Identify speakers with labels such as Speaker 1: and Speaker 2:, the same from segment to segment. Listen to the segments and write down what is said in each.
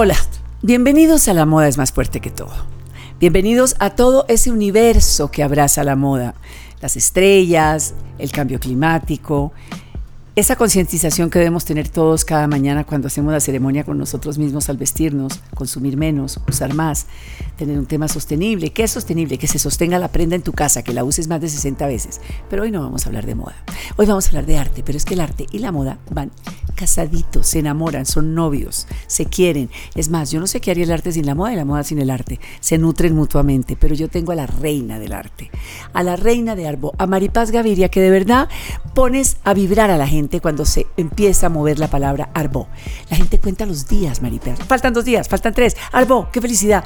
Speaker 1: Hola, bienvenidos a La Moda es más fuerte que todo. Bienvenidos a todo ese universo que abraza la moda, las estrellas, el cambio climático, esa concientización que debemos tener todos cada mañana cuando hacemos la ceremonia con nosotros mismos al vestirnos, consumir menos, usar más, tener un tema sostenible. ¿Qué es sostenible? Que se sostenga la prenda en tu casa, que la uses más de 60 veces. Pero hoy no vamos a hablar de moda. Hoy vamos a hablar de arte, pero es que el arte y la moda van casaditos, se enamoran, son novios, se quieren. Es más, yo no sé qué haría el arte sin la moda y la moda sin el arte. Se nutren mutuamente, pero yo tengo a la reina del arte, a la reina de Arbo, a Maripaz Gaviria, que de verdad pones a vibrar a la gente cuando se empieza a mover la palabra Arbo. La gente cuenta los días, Maripaz. Faltan dos días, faltan tres. Arbo, qué felicidad.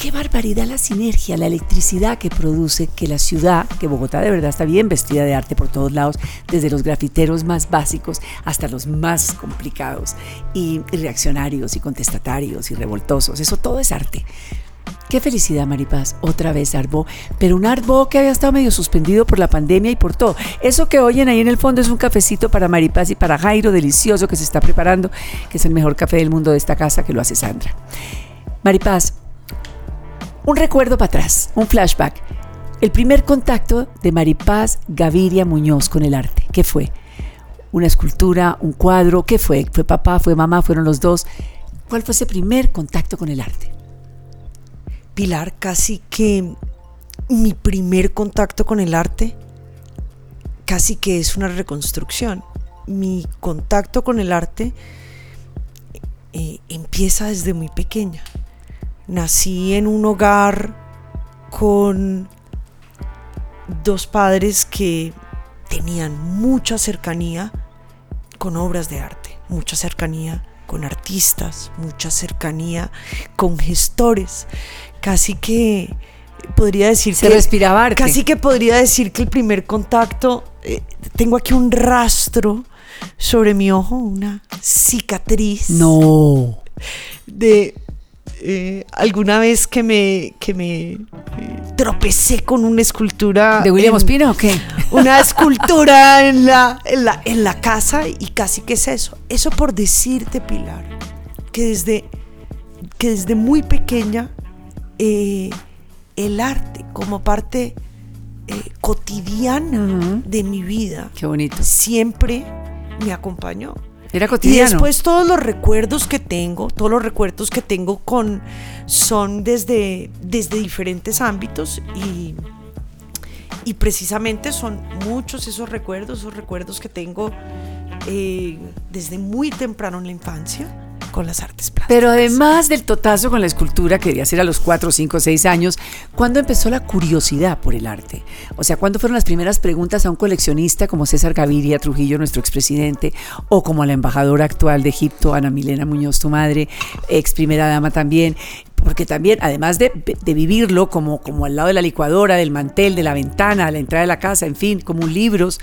Speaker 1: Qué barbaridad la sinergia, la electricidad que produce que la ciudad, que Bogotá de verdad está bien vestida de arte por todos lados, desde los grafiteros más básicos hasta los más complicados y, reaccionarios y contestatarios y revoltosos. Eso todo es arte. Qué felicidad, Maripaz. Otra vez Arbo, pero un Arbo que había estado medio suspendido por la pandemia y por todo. Eso que oyen ahí en el fondo es un cafecito para Maripaz y para Jairo, delicioso, que se está preparando, que es el mejor café del mundo de esta casa, que lo hace Sandra. Maripaz, un recuerdo para atrás, un flashback. El primer contacto de Maripaz Gaviria Muñoz con el arte, ¿qué fue? ¿Una escultura, un cuadro? ¿Qué fue? ¿Fue papá, fue mamá, fueron los dos? ¿Cuál fue ese primer contacto con el arte?
Speaker 2: Pilar, casi que mi primer contacto con el arte, casi que es una reconstrucción. Mi contacto con el arte eh, empieza desde muy pequeña nací en un hogar con dos padres que tenían mucha cercanía con obras de arte, mucha cercanía con artistas, mucha cercanía con gestores. Casi que podría decir
Speaker 1: Se
Speaker 2: que
Speaker 1: respiraba arte.
Speaker 2: casi que podría decir que el primer contacto eh, tengo aquí un rastro sobre mi ojo, una cicatriz
Speaker 1: No.
Speaker 2: de eh, alguna vez que me, que me eh, tropecé con una escultura.
Speaker 1: ¿De William
Speaker 2: en-
Speaker 1: Ospina o qué?
Speaker 2: Una escultura en la, en, la, en la casa y casi que es eso. Eso por decirte, Pilar, que desde, que desde muy pequeña eh, el arte como parte cotidiana de mi vida
Speaker 1: Qué bonito.
Speaker 2: siempre me acompañó.
Speaker 1: Era
Speaker 2: Y
Speaker 1: cotidiano.
Speaker 2: después todos los recuerdos que tengo, todos los recuerdos que tengo con son desde, desde diferentes ámbitos y, y precisamente son muchos esos recuerdos, esos recuerdos que tengo eh, desde muy temprano en la infancia las artes plásticas.
Speaker 1: Pero además del totazo con la escultura que debía ser a los 4, 5, 6 años, ¿cuándo empezó la curiosidad por el arte? O sea, ¿cuándo fueron las primeras preguntas a un coleccionista como César Gaviria Trujillo, nuestro expresidente, o como a la embajadora actual de Egipto, Ana Milena Muñoz, tu madre, ex primera dama también? Porque también, además de, de vivirlo como, como al lado de la licuadora, del mantel, de la ventana, a la entrada de la casa, en fin, como libros,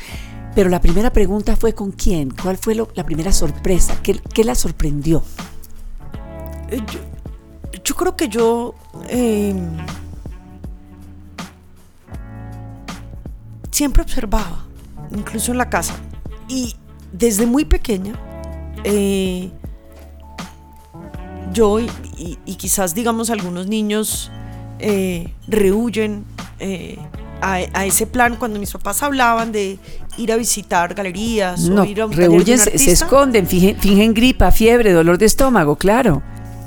Speaker 1: pero la primera pregunta fue ¿con quién? ¿Cuál fue la primera sorpresa? ¿Qué, la sorprendió?
Speaker 2: Eh, yo, creo que yo eh, siempre observaba, incluso en la casa. Y desde muy pequeña, eh, yo y quizás digamos algunos niños eh, rehuyen eh, a, a ese plan cuando mis papás hablaban de ir a visitar galerías
Speaker 1: No,
Speaker 2: o ir a un taller de
Speaker 1: rehuyen,
Speaker 2: un
Speaker 1: se, esconden, fingen, fingen gripa, fiebre, dolor de estómago, claro.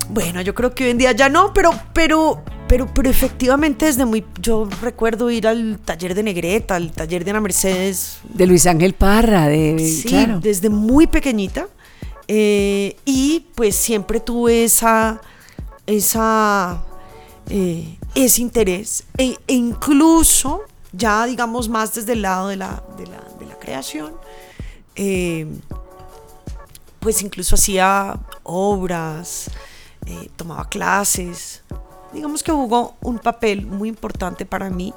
Speaker 2: Bueno, yo creo que hoy en día ya no, pero, pero, pero, pero efectivamente desde muy, yo recuerdo ir al taller de Negreta, al taller de Ana Mercedes,
Speaker 1: De Luis Ángel Parra, de
Speaker 2: sí,
Speaker 1: claro.
Speaker 2: desde muy pequeñita, eh, y pues siempre tuve esa, esa, eh, ese interés, e, e incluso ya digamos más desde el lado de la, de la, creación, eh, pues incluso hacía obras, eh, tomaba clases. Digamos que jugó un papel muy importante para mí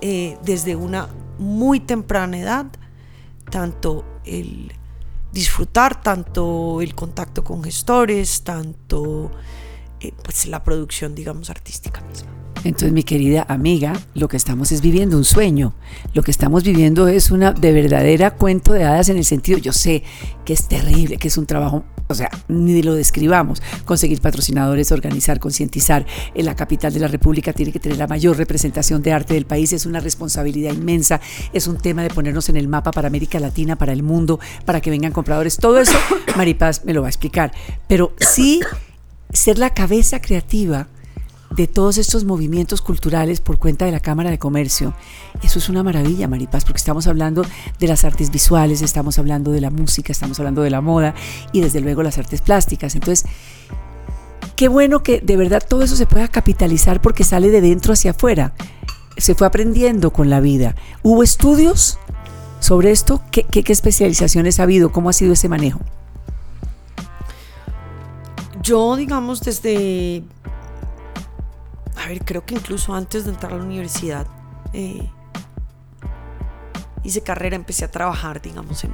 Speaker 2: eh, desde una muy temprana edad, tanto el disfrutar, tanto el contacto con gestores, tanto pues la producción, digamos, artística.
Speaker 1: Entonces, mi querida amiga, lo que estamos es viviendo un sueño. Lo que estamos viviendo es una de verdadera cuento de hadas en el sentido, yo sé que es terrible, que es un trabajo o sea, ni lo describamos. Conseguir patrocinadores, organizar, concientizar. En la capital de la República tiene que tener la mayor representación de arte del país. Es una responsabilidad inmensa. Es un tema de ponernos en el mapa para América Latina, para el mundo, para que vengan compradores. Todo eso, Maripaz me lo va a explicar. Pero sí ser la cabeza creativa de todos estos movimientos culturales por cuenta de la Cámara de Comercio. Eso es una maravilla, Maripaz, porque estamos hablando de las artes visuales, estamos hablando de la música, estamos hablando de la moda y desde luego las artes plásticas. Entonces, qué bueno que de verdad todo eso se pueda capitalizar porque sale de dentro hacia afuera. Se fue aprendiendo con la vida. ¿Hubo estudios sobre esto? ¿Qué, qué especializaciones ha habido? ¿Cómo ha sido ese manejo?
Speaker 2: Yo, digamos, desde ver, creo que incluso antes de entrar a la universidad, eh, hice carrera, empecé a trabajar, digamos, en,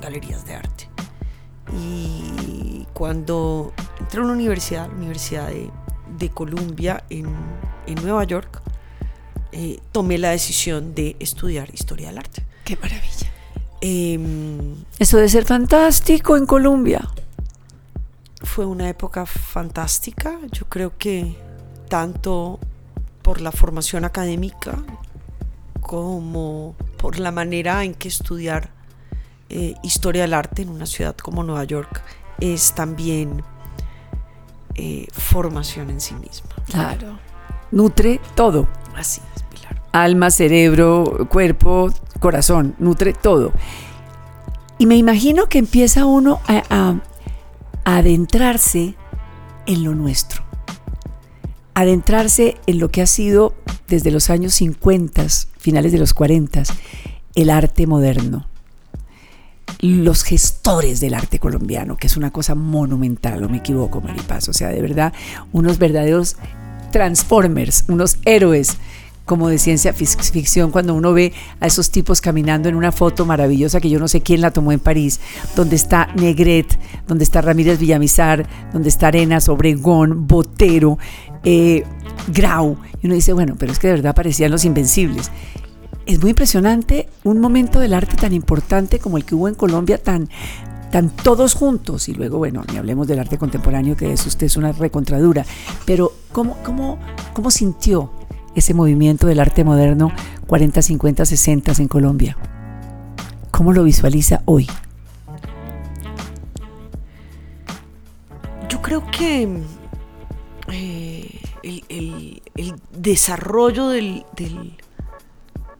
Speaker 2: galerías de arte. Y cuando entré a una universidad, la Universidad de, Columbia en, Nueva York, eh, tomé la decisión de estudiar historia del arte.
Speaker 1: ¡Qué maravilla! Em, Eso debe ser fantástico en Colombia.
Speaker 2: Fue una época fantástica. Yo creo que tanto por la formación académica como por la manera en que estudiar eh, historia del arte en una ciudad como Nueva York es también eh, formación en sí misma.
Speaker 1: Claro. Nutre todo.
Speaker 2: Así es, Pilar.
Speaker 1: Alma, cerebro, cuerpo, corazón, nutre todo. Y me imagino que empieza uno a adentrarse en lo nuestro adentrarse en lo que ha sido desde los años 50, finales de los 40, el arte moderno. Los gestores del arte colombiano, que es una cosa monumental, o me equivoco, Maripaz. O sea, de verdad, unos verdaderos transformers, unos héroes como de ciencia ficción cuando uno ve a esos tipos caminando en una foto maravillosa que yo no sé quién la tomó en París, donde está Negret, donde está Ramírez Villamizar, donde está Arenas, Obregón, Botero, eh, Grau. Y uno dice, bueno, pero es que de verdad parecían los invencibles. Es muy impresionante un momento del arte tan importante como el que hubo en Colombia, tan, tan todos juntos. Y luego, bueno, ni hablemos del arte contemporáneo, que es usted es una recontradura. Pero, ¿cómo, cómo, cómo sintió ese movimiento del arte moderno 40, 50, 60 en Colombia? ¿Cómo lo visualiza hoy?
Speaker 2: Yo creo que eh, el, desarrollo del,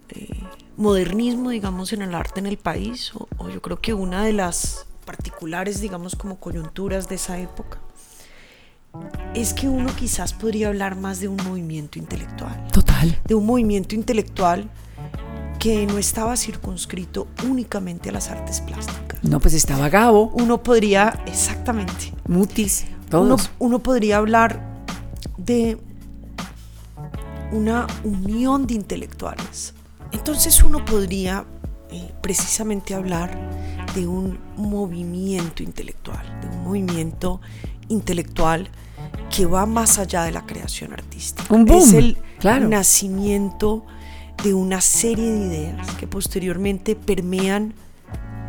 Speaker 2: eh, modernismo, digamos, en el arte en el país, o, yo creo que una de las particulares, digamos, como coyunturas de esa época, es que uno quizás podría hablar más de un movimiento intelectual.
Speaker 1: Total.
Speaker 2: De un movimiento intelectual que no estaba circunscrito únicamente a las artes plásticas.
Speaker 1: No, pues estaba Gabo.
Speaker 2: Uno podría, exactamente.
Speaker 1: Mutis, todos.
Speaker 2: uno podría hablar de una unión de intelectuales. Entonces uno podría eh, precisamente hablar de un movimiento intelectual, de un movimiento intelectual que va más allá de la creación artística. es el nacimiento de una serie de ideas que posteriormente permean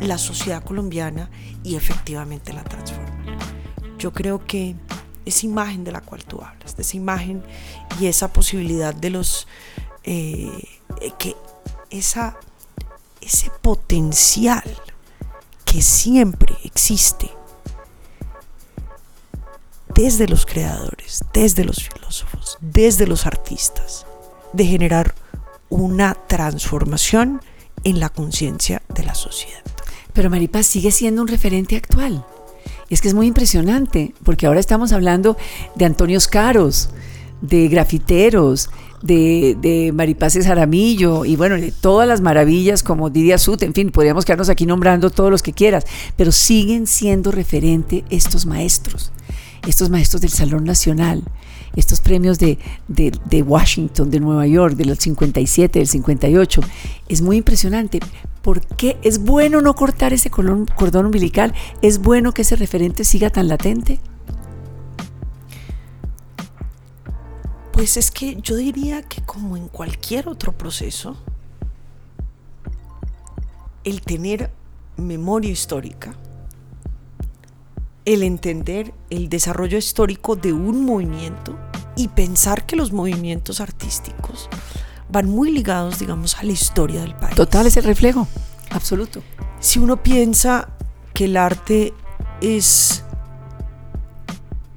Speaker 2: la sociedad colombiana y efectivamente la transforman. Yo creo que esa imagen de la cual tú hablas, esa imagen y esa posibilidad de los, eh, eh, que esa, ese potencial que siempre existe desde los creadores, desde los filósofos, desde los artistas, de generar una transformación en la conciencia de la sociedad.
Speaker 1: Pero Maripaz sigue siendo un referente actual. Es que es muy impresionante, porque ahora estamos hablando de Antonio Caros, de grafiteros, de, de Maripaces Aramillo y bueno, de todas las maravillas como Didia Sut, en fin, podríamos quedarnos aquí nombrando todos los que quieras, pero siguen siendo referente estos maestros, estos maestros del Salón Nacional, estos premios de, Washington, de Nueva York, de los 57, del 58. Es muy impresionante, ¿Por qué es bueno no cortar ese cordón umbilical? ¿Es bueno que ese referente siga tan latente?
Speaker 2: Pues es que yo diría que como en cualquier otro proceso, el tener memoria histórica el entender el desarrollo histórico de un movimiento y pensar que los movimientos artísticos van muy ligados, digamos, a la historia del país.
Speaker 1: Total es el reflejo, absoluto.
Speaker 2: Si uno piensa que el arte es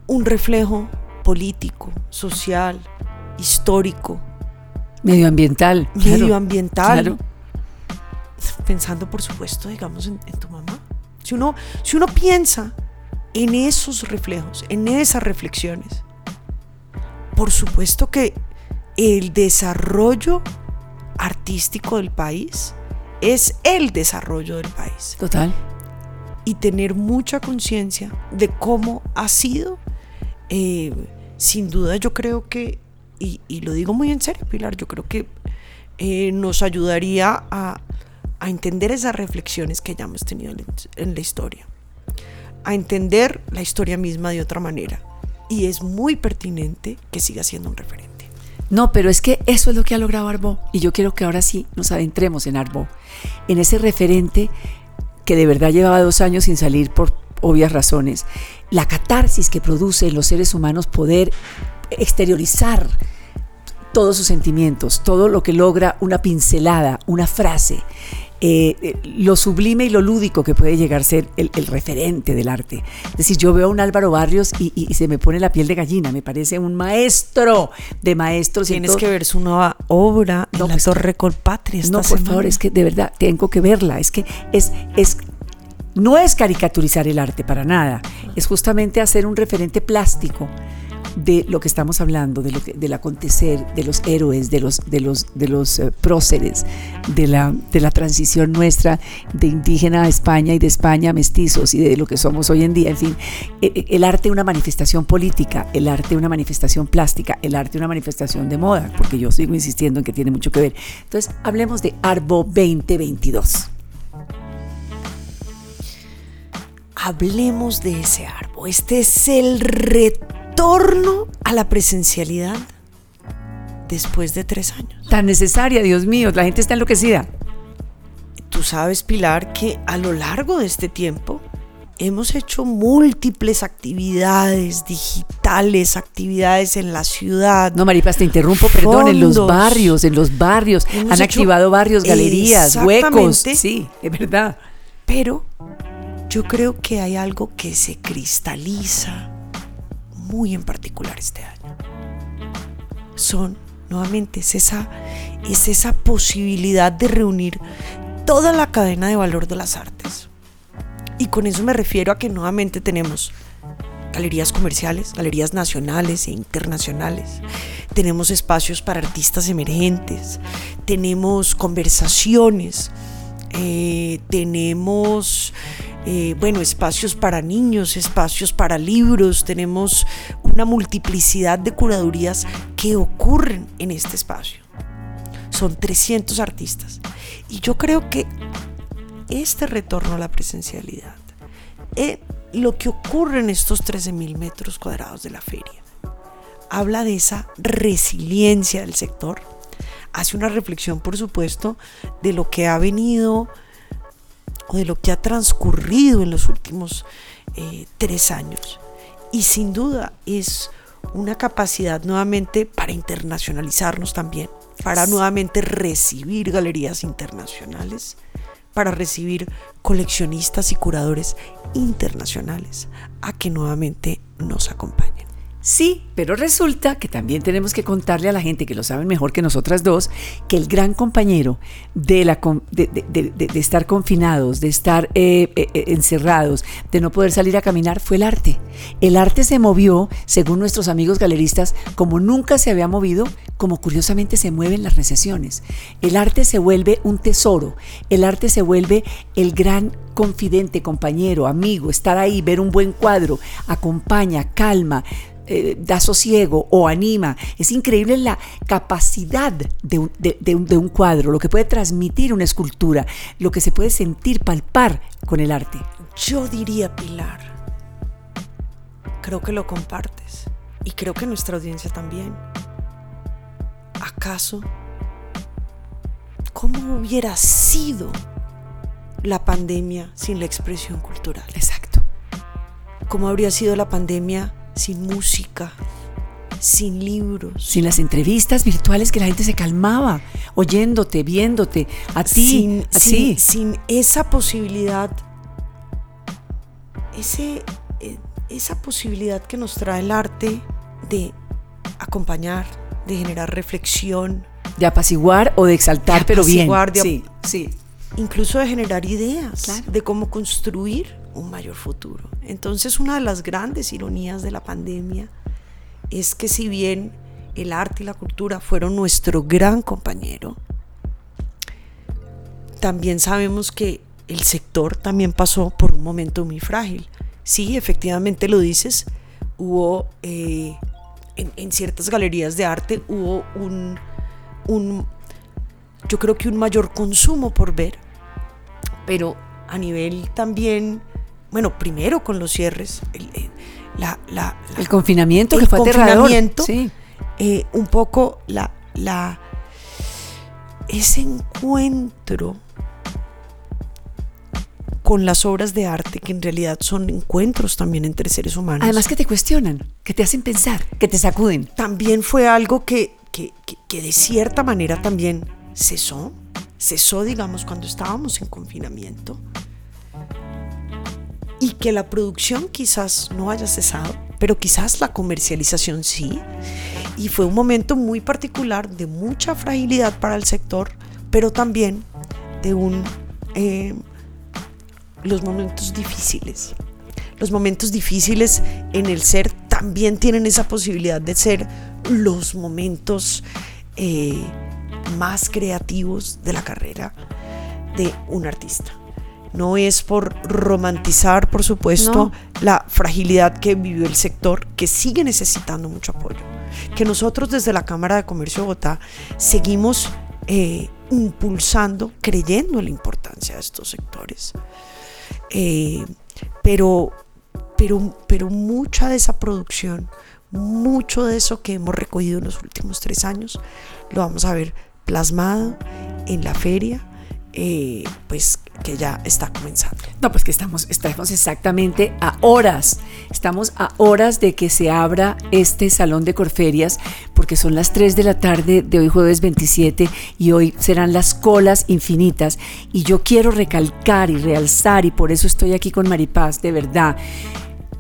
Speaker 2: un reflejo político, social, histórico,
Speaker 1: medioambiental,
Speaker 2: medioambiental, claro. pensando por supuesto, digamos, en, en tu mamá. Si uno, si uno piensa en esos reflejos, en esas reflexiones, por supuesto que el desarrollo artístico del país es el desarrollo del país.
Speaker 1: Total.
Speaker 2: Y tener mucha conciencia de cómo ha sido, eh, sin duda yo creo que, y, lo digo muy en serio, Pilar, yo creo que eh, nos ayudaría a, a, entender esas reflexiones que ya hemos tenido en la historia, a entender la historia misma de otra manera. Y es muy pertinente que siga siendo un referente.
Speaker 1: No, pero es que eso es lo que ha logrado Arbó. Y yo quiero que ahora sí nos adentremos en Arbó. En ese referente que de verdad llevaba dos años sin salir por obvias razones. La catarsis que produce en los seres humanos poder exteriorizar todos sus sentimientos, todo lo que logra una pincelada, una frase, eh, eh, lo sublime y lo lúdico que puede llegar a ser el, referente del arte. Es decir, yo veo a un Álvaro Barrios y, se me pone la piel de gallina, me parece un maestro de maestros.
Speaker 2: Tienes que ver su nueva obra no, en la Torre Colpatria.
Speaker 1: No, por favor, es que de verdad tengo que verla. Es que es, es no es caricaturizar el arte para nada, es justamente hacer un referente plástico de lo que estamos hablando, de lo que, del acontecer, de los héroes, de los, de los, de los eh, próceres, de la, de la transición nuestra de indígena a España y de España a mestizos y de lo que somos hoy en día. En fin, e, e, el arte una manifestación política, el arte una manifestación plástica, el arte una manifestación de moda, porque yo sigo insistiendo en que tiene mucho que ver. Entonces, hablemos de Arbo 2022.
Speaker 2: Hablemos de ese árbol. Este es el reto retorno a la presencialidad después de tres años.
Speaker 1: Tan necesaria, Dios mío, la gente está enloquecida.
Speaker 2: Tú sabes, Pilar, que a lo largo de este tiempo hemos hecho múltiples actividades digitales, actividades en la ciudad.
Speaker 1: No, Maripas, te interrumpo, perdón, en los barrios, en los barrios. han activado barrios, galerías, huecos. Sí, es verdad.
Speaker 2: Pero yo creo que hay algo que se cristaliza muy en particular este año. Son, nuevamente, es esa, es esa posibilidad de reunir toda la cadena de valor de las artes. Y con eso me refiero a que nuevamente tenemos galerías comerciales, galerías nacionales e internacionales. Tenemos espacios para artistas emergentes, tenemos conversaciones, eh, tenemos eh, bueno, espacios para niños, espacios para libros, tenemos una multiplicidad de curadurías que ocurren en este espacio. Son 300 artistas. Y yo creo que este retorno a la presencialidad, eh, lo que ocurre en estos 13.000 metros cuadrados de la feria, habla de esa resiliencia del sector, hace una reflexión, por supuesto, de lo que ha venido de lo que ha transcurrido en los últimos eh, tres años. Y sin duda es una capacidad nuevamente para internacionalizarnos también, para nuevamente recibir galerías internacionales, para recibir coleccionistas y curadores internacionales a que nuevamente nos acompañen.
Speaker 1: Sí, pero resulta que también tenemos que contarle a la gente que lo saben mejor que nosotras dos, que el gran compañero de, estar confinados, de estar eh, eh, eh, encerrados, de no poder salir a caminar, fue el arte. El arte se movió, según nuestros amigos galeristas, como nunca se había movido, como curiosamente se mueven las recesiones. El arte se vuelve un tesoro, el arte se vuelve el gran confidente, compañero, amigo, estar ahí, ver un buen cuadro, acompaña, calma, eh, da sosiego o anima. Es increíble la capacidad de un, de, un, cuadro, lo que puede transmitir una escultura, lo que se puede sentir, palpar con el arte.
Speaker 2: Yo diría, Pilar, creo que lo compartes y creo que nuestra audiencia también. ¿Acaso cómo hubiera sido la pandemia sin la expresión cultural?
Speaker 1: Exacto
Speaker 2: ¿cómo habría sido la pandemia sin música, sin libros?
Speaker 1: Sin las entrevistas virtuales que la gente se calmaba, oyéndote, viéndote, a ti,
Speaker 2: sin, sin, sin esa posibilidad, ese, eh, esa posibilidad que nos trae el arte de acompañar, de generar reflexión,
Speaker 1: De apaciguar o de exaltar,
Speaker 2: De
Speaker 1: pero bien.
Speaker 2: de
Speaker 1: Sí, sí.
Speaker 2: incluso de generar ideas
Speaker 1: Claro.
Speaker 2: de cómo construir un mayor futuro. Entonces, una de las grandes ironías de la pandemia es que si bien el arte y la cultura fueron nuestro gran compañero, también sabemos que el sector también pasó por un momento muy frágil. Sí, efectivamente lo dices, hubo eh, en, en ciertas galerías de arte hubo un, un, yo creo que un mayor consumo por ver, pero a nivel también, bueno, primero con los cierres, el, el- la, la- la-
Speaker 1: El confinamiento
Speaker 2: El
Speaker 1: que fue
Speaker 2: confinamiento.
Speaker 1: Sí.
Speaker 2: eh, un poco la, la, ese encuentro con las obras de arte, que en realidad son encuentros también entre seres humanos.
Speaker 1: Además que te cuestionan, que te hacen pensar, que te sacuden.
Speaker 2: también fue algo que, que, que- que de cierta manera también cesó, cesó, digamos, cuando estábamos en confinamiento. Y que la producción quizás no haya cesado, pero quizás la comercialización sí. Y fue un momento muy particular de mucha fragilidad para el sector, pero también de un... eh, los momentos difíciles. Los momentos difíciles en el ser también tienen esa posibilidad de ser los momentos eh, más creativos de la carrera de un artista. No es por romantizar, por supuesto,
Speaker 1: No.
Speaker 2: la fragilidad que vivió el sector, que sigue necesitando mucho apoyo. Que nosotros desde la Cámara de Comercio de Bogotá seguimos eh, impulsando, creyendo en la importancia de estos sectores. Eh, pero, pero, pero mucha de esa producción, mucho de eso que hemos recogido en los últimos tres años, lo vamos a ver plasmado en la feria, eh, pues que ya está comenzando.
Speaker 1: No, pues que estamos, estamos exactamente a horas. Estamos a horas de que se abra este salón de Corferias, porque son las 3 de la tarde de hoy jueves 27 y hoy serán las colas infinitas. Y yo quiero recalcar y realzar, y por eso estoy aquí con Maripaz, de verdad.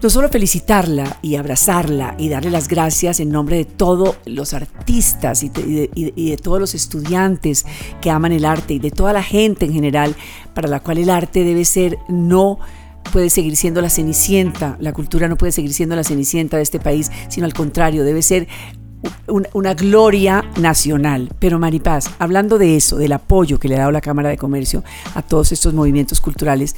Speaker 1: No solo felicitarla y abrazarla y darle las gracias en nombre de todos los artistas y de, todos los estudiantes que aman el arte y de toda la gente en general para la cual el arte debe ser no puede seguir siendo la cenicienta, la cultura no puede seguir siendo la cenicienta de este país, sino al contrario, debe ser un- una gloria nacional. Pero Maripaz, hablando de eso, del apoyo que le ha dado la Cámara de Comercio a todos estos movimientos culturales,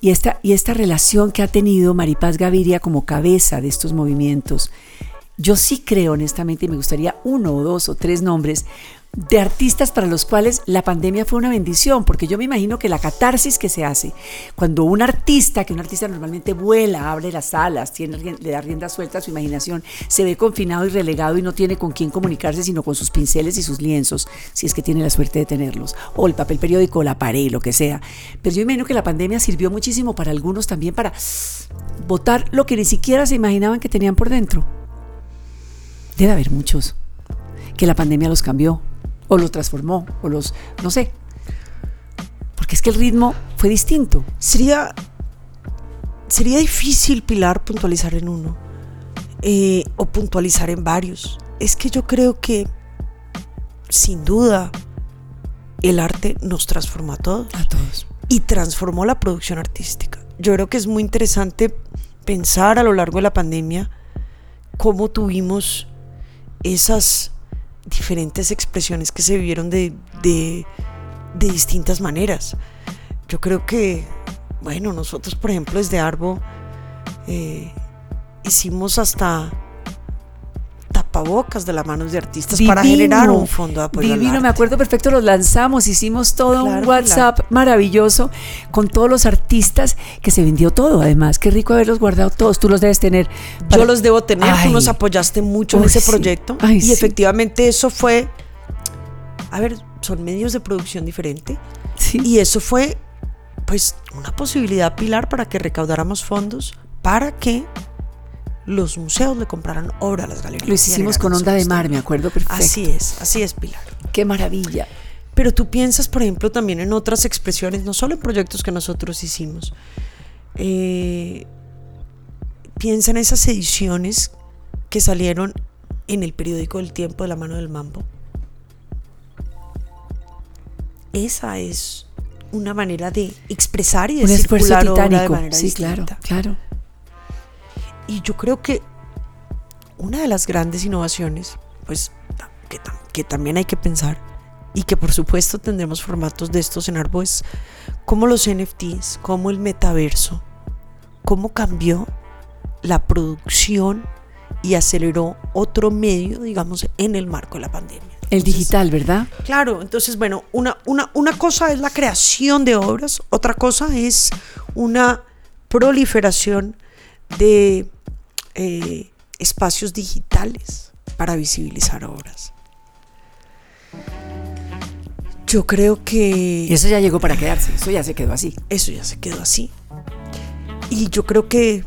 Speaker 1: y esta, y esta relación que ha tenido Maripaz Gaviria como cabeza de estos movimientos, yo sí creo honestamente, y me gustaría uno o dos o tres nombres de artistas para los cuales la pandemia fue una bendición, porque yo me imagino que la catarsis que se hace cuando un artista, que un artista normalmente vuela, abre las alas, tiene, le da rienda suelta a su imaginación, se ve confinado y relegado y no tiene con quién comunicarse sino con sus pinceles y sus lienzos, si es que tiene la suerte de tenerlos, o el papel periódico, la pared, lo que sea. Pero yo imagino que la pandemia sirvió muchísimo para algunos también para votar lo que ni siquiera se imaginaban que tenían por dentro. Debe haber muchos que la pandemia los cambió, o los transformó, o los, no sé. Porque es que el ritmo fue distinto.
Speaker 2: Sería, sería difícil, Pilar, puntualizar en uno eh, o puntualizar en varios. Es que yo creo que, sin duda, el arte nos transformó a todos
Speaker 1: A todos.
Speaker 2: y transformó la producción artística. Yo creo que es muy interesante pensar a lo largo de la pandemia cómo tuvimos esas diferentes expresiones que se vivieron de, de, de distintas maneras. Yo creo que, bueno, nosotros, por ejemplo, desde Arbo eh, hicimos hasta tapabocas de las manos de artistas para
Speaker 1: Divino,
Speaker 2: generar un fondo de apoyo al
Speaker 1: Divino, me
Speaker 2: arte.
Speaker 1: acuerdo perfecto, los lanzamos, hicimos todo
Speaker 2: Claro,
Speaker 1: un WhatsApp maravilloso con todos los artistas que se vendió todo, además. Qué rico haberlos guardado todos, tú los debes tener.
Speaker 2: Yo
Speaker 1: para-
Speaker 2: los debo tener,
Speaker 1: Ay.
Speaker 2: tú nos apoyaste mucho en
Speaker 1: Uy,
Speaker 2: ese
Speaker 1: sí.
Speaker 2: proyecto
Speaker 1: Ay,
Speaker 2: y
Speaker 1: sí.
Speaker 2: efectivamente eso fue, a ver, son medios de producción diferente
Speaker 1: Sí.
Speaker 2: y eso fue pues una posibilidad pilar para que recaudáramos fondos para que los museos le compraran obra a las galerías.
Speaker 1: Lo hicimos con onda de mar, me acuerdo perfecto.
Speaker 2: Así es, así es, Pilar.
Speaker 1: Qué maravilla.
Speaker 2: Pero tú piensas, por ejemplo, también en otras expresiones, no solo en proyectos que nosotros hicimos. Eh, piensa en esas ediciones que salieron en el periódico El Tiempo de la mano del Mambo. Esa es una manera de expresar y de
Speaker 1: Un esfuerzo
Speaker 2: circular obra de
Speaker 1: titánico.
Speaker 2: manera
Speaker 1: Sí, claro, claro.
Speaker 2: Y yo creo que una de las grandes innovaciones, pues que, tam- que también hay que pensar y que por supuesto tendremos formatos de estos en Arbo es cómo los NFTs, cómo el metaverso, cómo cambió la producción y aceleró otro medio, digamos, en el marco de la pandemia.
Speaker 1: El digital, ¿verdad?
Speaker 2: Claro, entonces, bueno, una, una, una cosa es la creación de obras, otra cosa es una proliferación de eh, espacios digitales para visibilizar obras. Yo creo que
Speaker 1: Y eso ya llegó para quedarse, eso ya se quedó así.
Speaker 2: eso ya se quedó así. Y yo creo que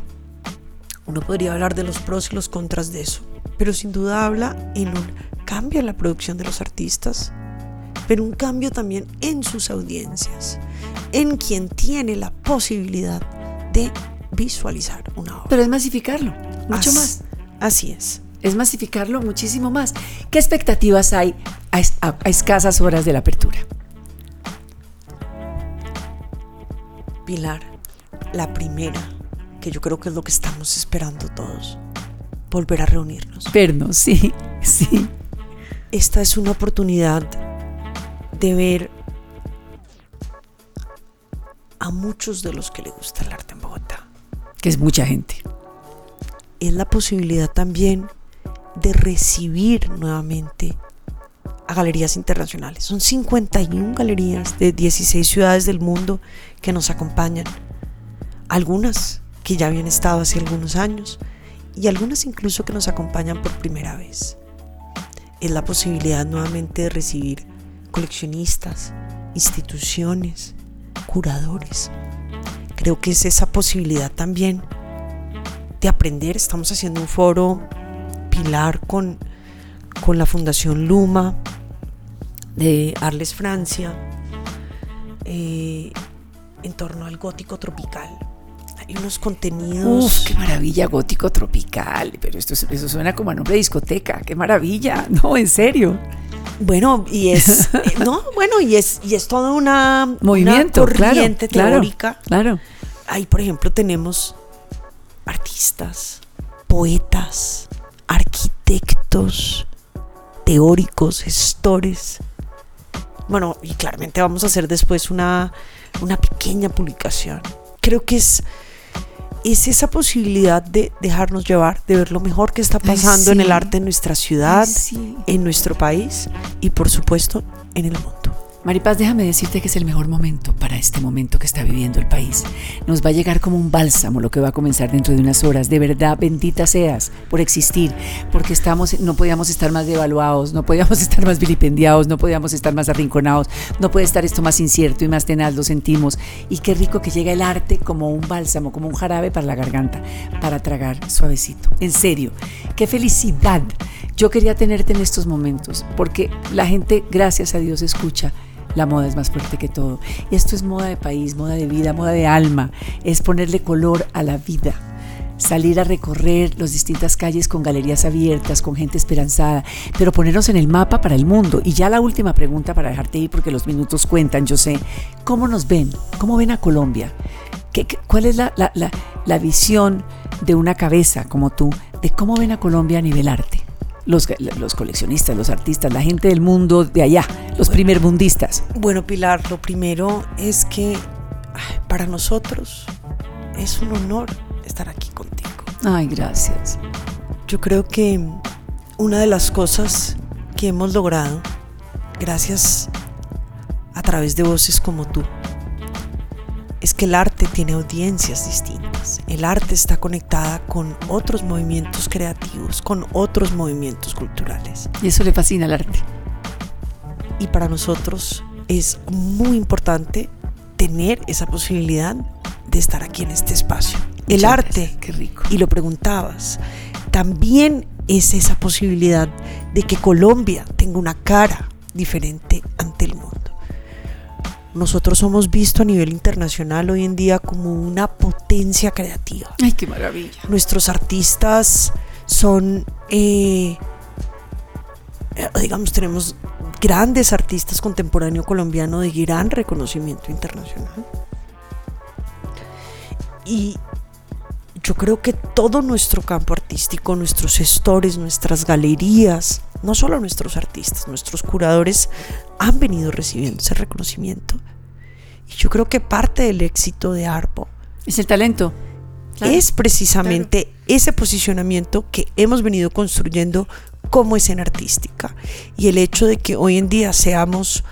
Speaker 2: uno podría hablar de los pros y los contras de eso, pero sin duda habla en un cambio en la producción de los artistas, pero un cambio también en sus audiencias, en quien tiene la posibilidad de visualizar una obra.
Speaker 1: Pero es masificarlo, mucho más.
Speaker 2: Así es.
Speaker 1: Es masificarlo muchísimo más. ¿Qué expectativas hay a, es- a- a escasas horas de la apertura?
Speaker 2: Pilar, la primera, que yo creo que es lo que estamos esperando todos, volver a reunirnos.
Speaker 1: Vernos, sí, sí.
Speaker 2: esta es una oportunidad de ver a muchos de los que le gusta el arte en Bogotá.
Speaker 1: Que es mucha gente.
Speaker 2: Es la posibilidad también de recibir nuevamente a galerías internacionales. Son 51 galerías de 16 ciudades del mundo que nos acompañan. Algunas que ya habían estado hace algunos años y algunas incluso que nos acompañan por primera vez. Es la posibilidad nuevamente de recibir coleccionistas, instituciones, curadores. Creo que es esa posibilidad también de aprender. Estamos haciendo un foro pilar con, con la Fundación Luma de Arles Francia eh, en torno al gótico tropical. Hay unos contenidos.
Speaker 1: Uf, qué maravilla, gótico tropical. Pero esto, es- eso suena como a nombre de discoteca. Qué maravilla. No, en serio.
Speaker 2: Bueno, y es eh, no, bueno, y es y es toda una
Speaker 1: Movimiento,
Speaker 2: una corriente
Speaker 1: claro,
Speaker 2: teórica.
Speaker 1: Claro.
Speaker 2: Ahí, por ejemplo, tenemos artistas, poetas, arquitectos, teóricos, gestores. Bueno, y claramente vamos a hacer después una, una pequeña publicación. Creo que es, es esa posibilidad de dejarnos llevar, de ver lo mejor que está
Speaker 1: Ay,
Speaker 2: pasando en el arte en nuestra ciudad,
Speaker 1: Ay, sí.
Speaker 2: en nuestro país y por supuesto en el mundo.
Speaker 1: Maripaz, déjame decirte que es el mejor momento para este momento que está viviendo el país. Nos va a llegar como un bálsamo lo que va a comenzar dentro de unas horas. De verdad, bendita seas por existir, porque estamos, no podíamos estar más devaluados, no podíamos estar más vilipendiados, no podíamos estar más arrinconados, no puede estar esto más incierto y más tenaz, lo sentimos. Y qué rico que llega el arte como un bálsamo, como un jarabe para la garganta, para tragar suavecito. En serio, qué felicidad. Yo quería tenerte en estos momentos, porque la gente, gracias a Dios, escucha la moda es más fuerte que todo. Y esto es moda de país, moda de vida, moda de alma. Es ponerle color a la vida. Salir a recorrer las distintas calles con galerías abiertas, con gente esperanzada, pero ponernos en el mapa para el mundo. Y ya la última pregunta para dejarte ir, porque los minutos cuentan, yo sé. ¿Cómo nos ven? ¿Cómo ven a Colombia? ¿Qué, cuál es la, la- la- la visión de una cabeza como tú de cómo ven a Colombia a nivel arte? Los, los coleccionistas, los artistas, la gente del mundo de allá, los primermundistas.
Speaker 2: Bueno, Pilar, lo primero es que para nosotros es un honor estar aquí contigo.
Speaker 1: Ay, gracias.
Speaker 2: Yo creo que una de las cosas que hemos logrado, gracias a través de voces como tú, es que el arte tiene audiencias distintas. El arte está conectada con otros movimientos creativos, con otros movimientos culturales.
Speaker 1: Y eso le fascina al arte.
Speaker 2: Y para nosotros es muy importante tener esa posibilidad de estar aquí en este espacio. el arte.
Speaker 1: Qué rico.
Speaker 2: Y lo preguntabas. También es esa posibilidad de que Colombia tenga una cara diferente ante. Nosotros somos vistos a nivel internacional hoy en día como una potencia creativa.
Speaker 1: Ay, qué maravilla.
Speaker 2: Nuestros artistas son, eh, digamos, tenemos grandes artistas contemporáneos colombianos de gran reconocimiento internacional. Y yo creo que todo nuestro campo artístico, nuestros gestores, nuestras galerías, no solo nuestros artistas, nuestros curadores han venido recibiendo ese reconocimiento. Y yo creo que parte del éxito de Arpo
Speaker 1: es el talento.
Speaker 2: Claro, es precisamente claro. ese posicionamiento que hemos venido construyendo como escena artística y el hecho de que hoy en día seamos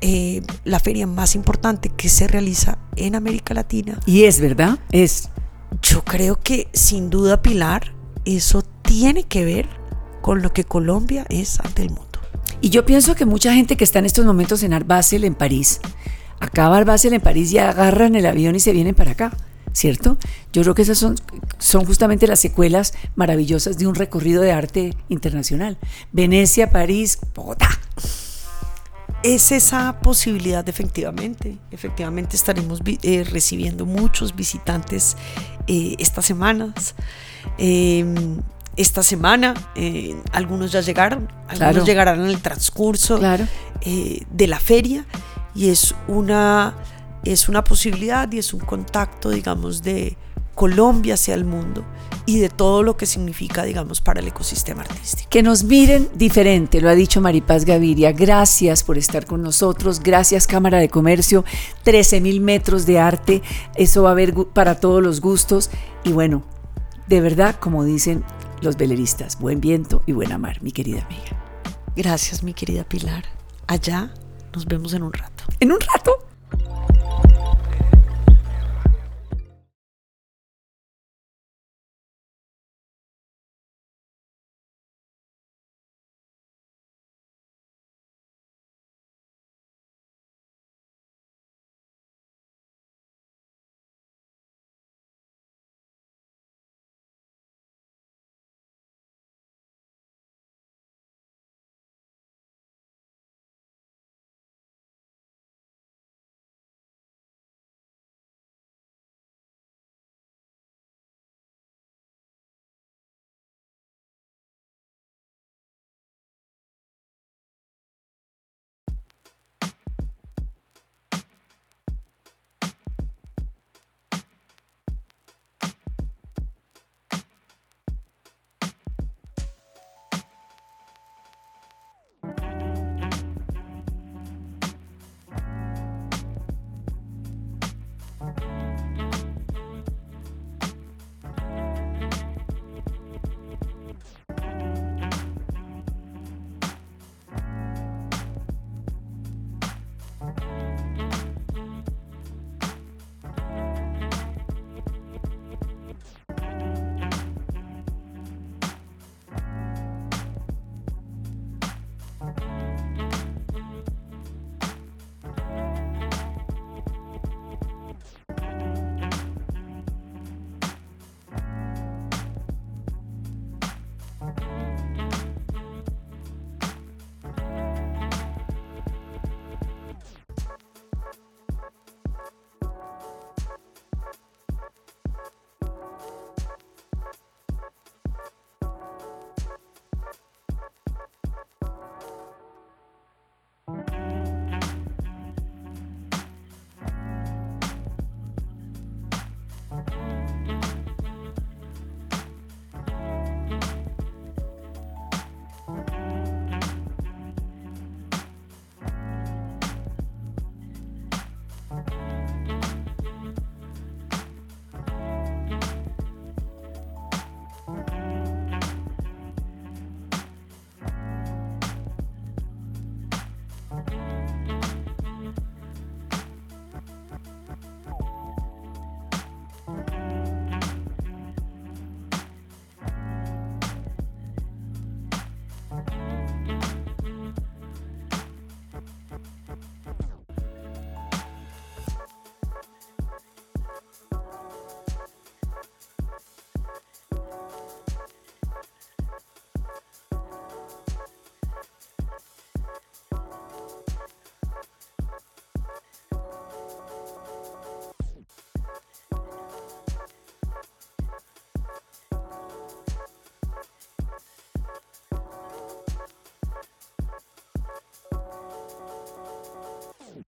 Speaker 2: eh, la feria más importante que se realiza en América Latina.
Speaker 1: Y es verdad, es.
Speaker 2: Yo creo que sin duda Pilar, eso tiene que ver con lo que Colombia es ante el mundo.
Speaker 1: Y yo pienso que mucha gente que está en estos momentos en Art Basel en París, acaba Art Basel en París y agarran el avión y se vienen para acá. ¿cierto? Yo creo que esas son, son justamente las secuelas maravillosas de un recorrido de arte internacional. Venecia, París, Bogotá.
Speaker 2: Es esa posibilidad, efectivamente. Efectivamente, estaremos eh, recibiendo muchos visitantes eh, estas semanas. Eh, esta semana, algunos ya llegaron, algunos
Speaker 1: Claro.
Speaker 2: llegarán en el transcurso
Speaker 1: Claro.
Speaker 2: de la feria y es una es una posibilidad y es un contacto, digamos, de Colombia hacia el mundo y de todo lo que significa, digamos, para el ecosistema artístico.
Speaker 1: Que nos miren diferente, lo ha dicho Maripaz Gaviria. Gracias por estar con nosotros. Gracias Cámara de Comercio. 13 mil metros de arte. Eso va a haber para todos los gustos. Y bueno, de verdad, como dicen los veleristas, buen viento y buena mar, mi querida amiga.
Speaker 2: Gracias, mi querida Pilar. Allá nos vemos en un rato.
Speaker 1: En un rato.